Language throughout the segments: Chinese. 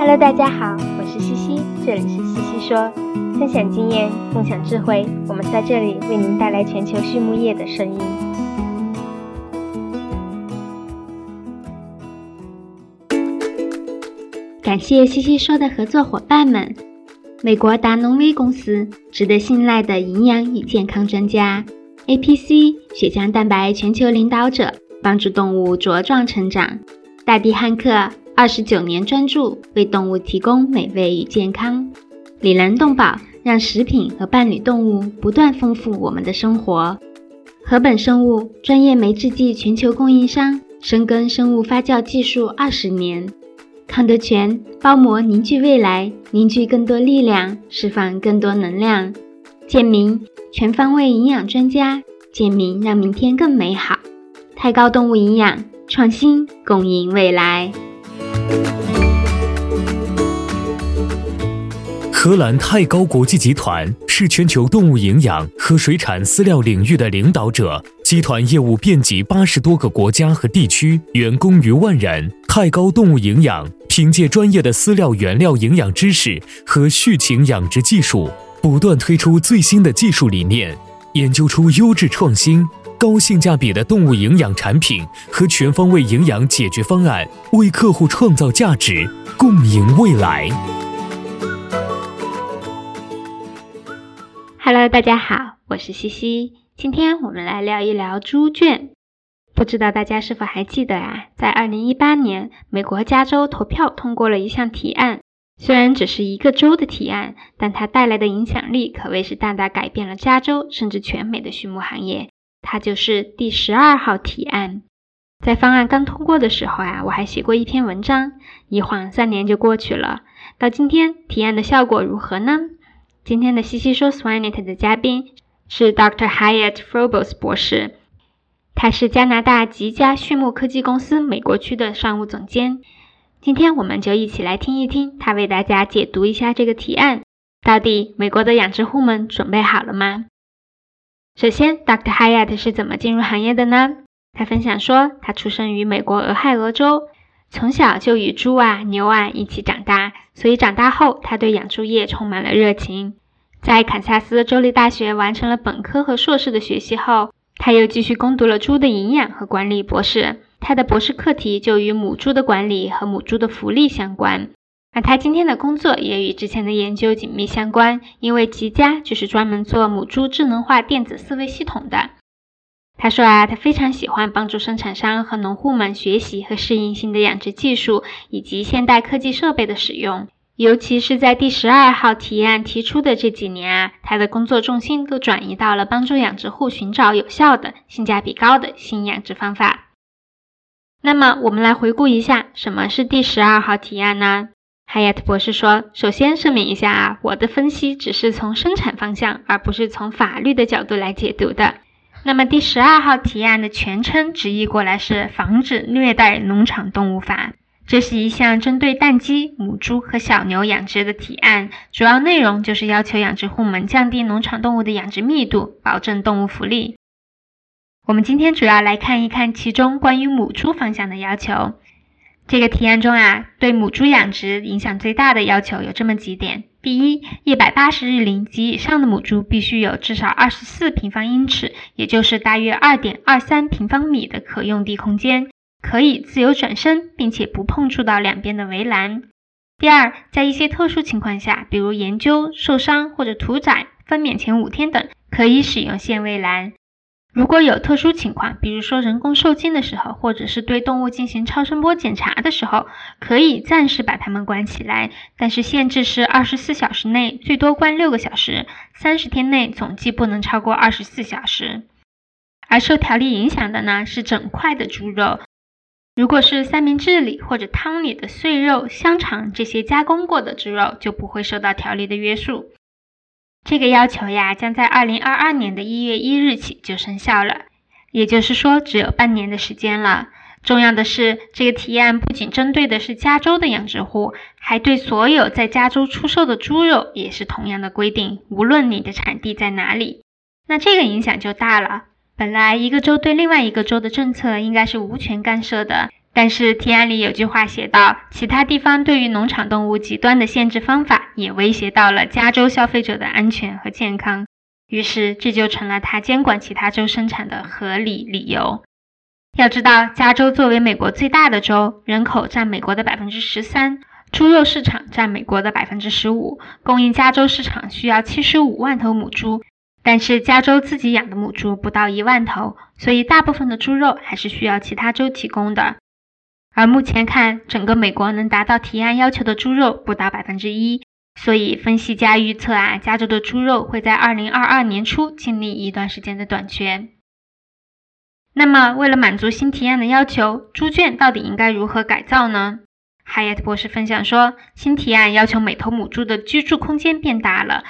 Hello，大家好，我是西西，这里是西西说，分享经验，共享智慧，我们在这里为您带来全球畜牧业的声音。感谢西西说的合作伙伴们：美国达农威公司，值得信赖的营养与健康专家；APC 血浆蛋白全球领导者，帮助动物茁壮成长；大地汉克。二十九年专注为动物提供美味与健康，里兰动宝让食品和伴侣动物不断丰富我们的生活。禾本生物专业酶制剂全球供应商，深耕生物发酵技术二十年。康德全包膜凝聚未来，凝聚更多力量，释放更多能量。健明全方位营养专家，健明让明天更美好。太高动物营养创新，共赢未来。荷兰泰高国际集团是全球动物营养和水产饲料领域的领导者，集团业务遍及八十多个国家和地区，员工逾万人。泰高动物营养凭借专业的饲料原料营养知识和畜禽养殖技术，不断推出最新的技术理念，研究出优质创新。高性价比的动物营养产品和全方位营养解决方案，为客户创造价值，共赢未来。Hello，大家好，我是西西，今天我们来聊一聊猪圈。不知道大家是否还记得啊？在二零一八年，美国加州投票通过了一项提案，虽然只是一个州的提案，但它带来的影响力可谓是大大改变了加州甚至全美的畜牧行业。它就是第十二号提案。在方案刚通过的时候啊，我还写过一篇文章。一晃三年就过去了，到今天提案的效果如何呢？今天的西西说 Swinet 的嘉宾是 Dr. Hyatt Frobos 博士，他是加拿大吉家畜牧科技公司美国区的商务总监。今天我们就一起来听一听他为大家解读一下这个提案。到底美国的养殖户们准备好了吗？首先，Dr. Hyatt 是怎么进入行业的呢？他分享说，他出生于美国俄亥俄州，从小就与猪啊、牛啊一起长大，所以长大后他对养猪业充满了热情。在堪萨斯州立大学完成了本科和硕士的学习后，他又继续攻读了猪的营养和管理博士。他的博士课题就与母猪的管理和母猪的福利相关。那他今天的工作也与之前的研究紧密相关，因为吉家就是专门做母猪智能化电子饲喂系统的。他说啊，他非常喜欢帮助生产商和农户们学习和适应新的养殖技术以及现代科技设备的使用，尤其是在第十二号提案提出的这几年啊，他的工作重心都转移到了帮助养殖户寻找有效的、性价比高的新养殖方法。那么，我们来回顾一下，什么是第十二号提案呢？海亚特博士说：“首先声明一下啊，我的分析只是从生产方向，而不是从法律的角度来解读的。那么第十二号提案的全称直译过来是《防止虐待农场动物法》，这是一项针对蛋鸡、母猪和小牛养殖的提案，主要内容就是要求养殖户们降低农场动物的养殖密度，保证动物福利。我们今天主要来看一看其中关于母猪方向的要求。”这个提案中啊，对母猪养殖影响最大的要求有这么几点：第一，一百八十日龄及以上的母猪必须有至少二十四平方英尺，也就是大约二点二三平方米的可用地空间，可以自由转身，并且不碰触到两边的围栏；第二，在一些特殊情况下，比如研究、受伤或者屠宰、分娩前五天等，可以使用限位栏。如果有特殊情况，比如说人工受精的时候，或者是对动物进行超声波检查的时候，可以暂时把它们关起来，但是限制是二十四小时内最多关六个小时，三十天内总计不能超过二十四小时。而受条例影响的呢，是整块的猪肉。如果是三明治里或者汤里的碎肉、香肠这些加工过的猪肉，就不会受到条例的约束。这个要求呀，将在二零二二年的一月一日起就生效了，也就是说，只有半年的时间了。重要的是，这个提案不仅针对的是加州的养殖户，还对所有在加州出售的猪肉也是同样的规定，无论你的产地在哪里。那这个影响就大了。本来一个州对另外一个州的政策应该是无权干涉的，但是提案里有句话写道，其他地方对于农场动物极端的限制方法，也威胁到了加州消费者的安全和健康。于是这就成了他监管其他州生产的合理理由。要知道，加州作为美国最大的州，人口占美国的百分之十三，猪肉市场占美国的百分之十五，供应加州市场需要七十五万头母猪。但是加州自己养的母猪不到一万头，所以大部分的猪肉还是需要其他州提供的。而目前看，整个美国能达到提案要求的猪肉不到百分之一，所以分析家预测啊，加州的猪肉会在二零二二年初经历一段时间的短缺。那么，为了满足新提案的要求，猪圈到底应该如何改造呢？Hayat 博士分享说，新提案要求每头母猪的居住空间变大了。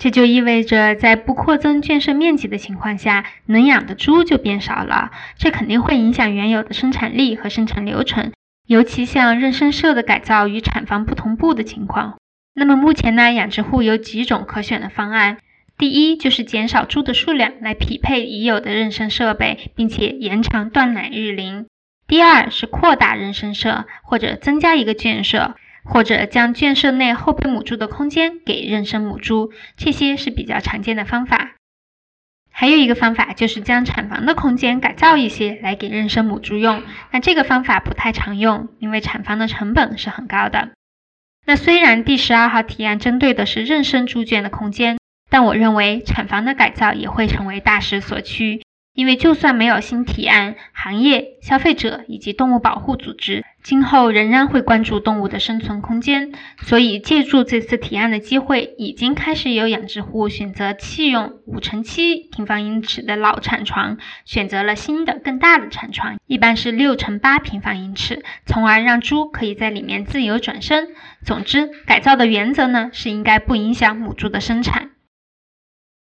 这就意味着，在不扩增圈舍面积的情况下，能养的猪就变少了。这肯定会影响原有的生产力和生产流程，尤其像妊娠舍的改造与产房不同步的情况。那么目前呢，养殖户有几种可选的方案。第一，就是减少猪的数量来匹配已有的妊娠设备，并且延长断奶日龄。第二是扩大妊娠舍，或者增加一个圈舍。或者将圈舍内后备母猪的空间给妊娠母猪，这些是比较常见的方法。还有一个方法就是将产房的空间改造一些来给妊娠母猪用，那这个方法不太常用，因为产房的成本是很高的。那虽然第十二号提案针对的是妊娠猪圈的空间，但我认为产房的改造也会成为大势所趋。因为就算没有新提案，行业、消费者以及动物保护组织今后仍然会关注动物的生存空间。所以，借助这次提案的机会，已经开始有养殖户选择弃用五乘七平方英尺的老产床，选择了新的更大的产床，一般是六乘八平方英尺，从而让猪可以在里面自由转身。总之，改造的原则呢是应该不影响母猪的生产。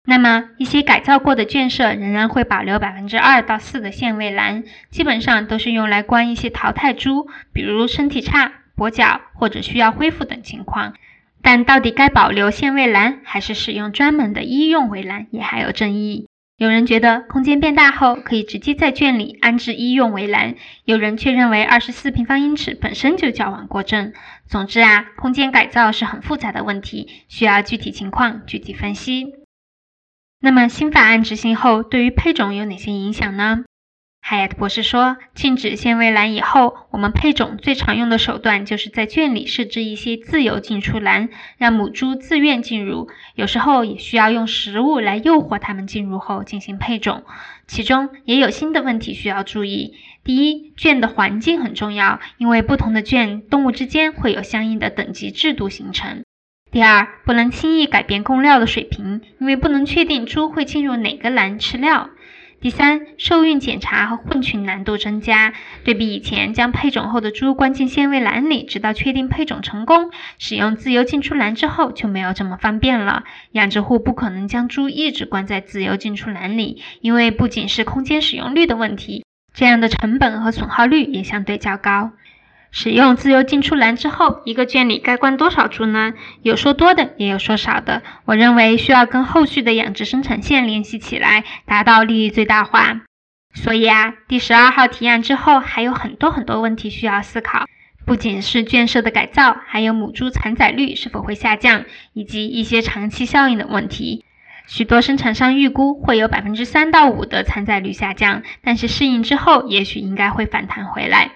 那么，一些改造过的圈舍仍然会保留百分之二到四的限位栏，基本上都是用来关一些淘汰猪，比如身体差、跛脚或者需要恢复等情况。但到底该保留限位栏，还是使用专门的医用围栏，也还有争议。有人觉得空间变大后可以直接在圈里安置医用围栏，有人却认为二十四平方英尺本身就矫枉过正。总之啊，空间改造是很复杂的问题，需要具体情况具体分析。那么新法案执行后，对于配种有哪些影响呢？海亚特博士说，禁止限位栏以后，我们配种最常用的手段就是在圈里设置一些自由进出栏，让母猪自愿进入。有时候也需要用食物来诱惑它们进入后进行配种。其中也有新的问题需要注意。第一，圈的环境很重要，因为不同的圈动物之间会有相应的等级制度形成。第二，不能轻易改变供料的水平，因为不能确定猪会进入哪个栏吃料。第三，受孕检查和混群难度增加，对比以前将配种后的猪关进限位栏里，直到确定配种成功，使用自由进出栏之后就没有这么方便了。养殖户不可能将猪一直关在自由进出栏里，因为不仅是空间使用率的问题，这样的成本和损耗率也相对较高。使用自由进出栏之后，一个圈里该关多少猪呢？有说多的，也有说少的。我认为需要跟后续的养殖生产线联系起来，达到利益最大化。所以啊，第十二号提案之后还有很多很多问题需要思考，不仅是圈舍的改造，还有母猪产仔率是否会下降，以及一些长期效应的问题。许多生产商预估会有百分之三到五的产仔率下降，但是适应之后，也许应该会反弹回来。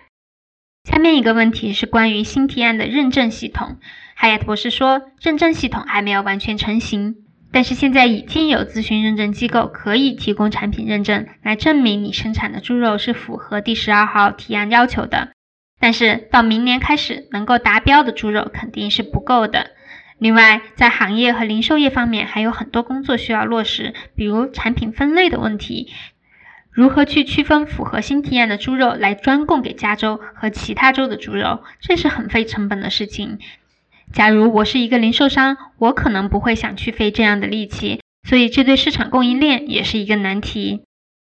下面一个问题是关于新提案的认证系统。海雅特博士说，认证系统还没有完全成型，但是现在已经有咨询认证机构可以提供产品认证，来证明你生产的猪肉是符合第十二号提案要求的。但是到明年开始，能够达标的猪肉肯定是不够的。另外，在行业和零售业方面还有很多工作需要落实，比如产品分类的问题。如何去区分符合新提案的猪肉来专供给加州和其他州的猪肉？这是很费成本的事情。假如我是一个零售商，我可能不会想去费这样的力气，所以这对市场供应链也是一个难题。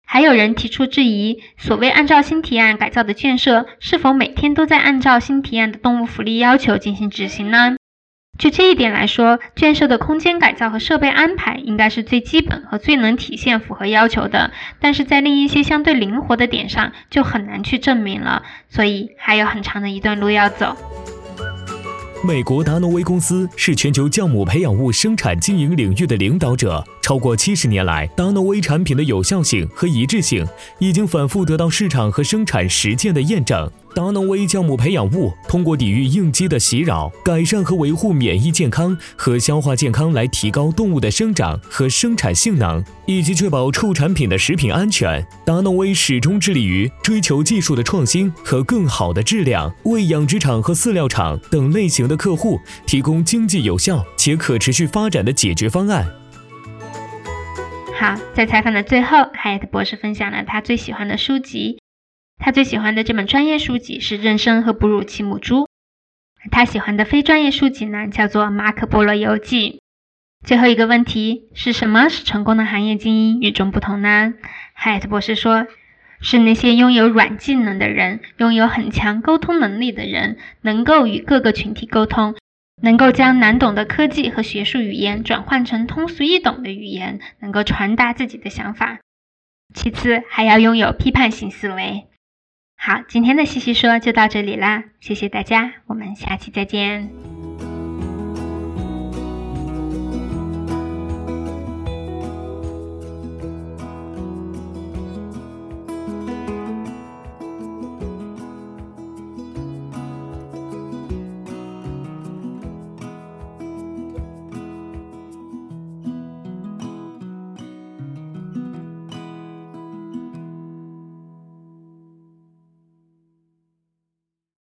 还有人提出质疑：所谓按照新提案改造的建设，是否每天都在按照新提案的动物福利要求进行执行呢？就这一点来说，圈舍的空间改造和设备安排应该是最基本和最能体现符合要求的。但是在另一些相对灵活的点上，就很难去证明了。所以还有很长的一段路要走。美国达诺威公司是全球酵母培养物生产经营领域的领导者。超过七十年来，达诺威产品的有效性和一致性已经反复得到市场和生产实践的验证。达诺威酵母培养物通过抵御应激的袭扰，改善和维护免疫健康和消化健康，来提高动物的生长和生产性能，以及确保畜产品的食品安全。达诺威始终致力于追求技术的创新和更好的质量，为养殖场和饲料厂等类型的客户提供经济有效且可持续发展的解决方案。好，在采访的最后，海特博士分享了他最喜欢的书籍。他最喜欢的这本专业书籍是《妊娠和哺乳期母猪》。他喜欢的非专业书籍呢，叫做《马可波罗游记》。最后一个问题是什么使成功的行业精英与众不同呢？海特博士说，是那些拥有软技能的人，拥有很强沟通能力的人，能够与各个群体沟通。能够将难懂的科技和学术语言转换成通俗易懂的语言，能够传达自己的想法。其次，还要拥有批判性思维。好，今天的西西说就到这里啦，谢谢大家，我们下期再见。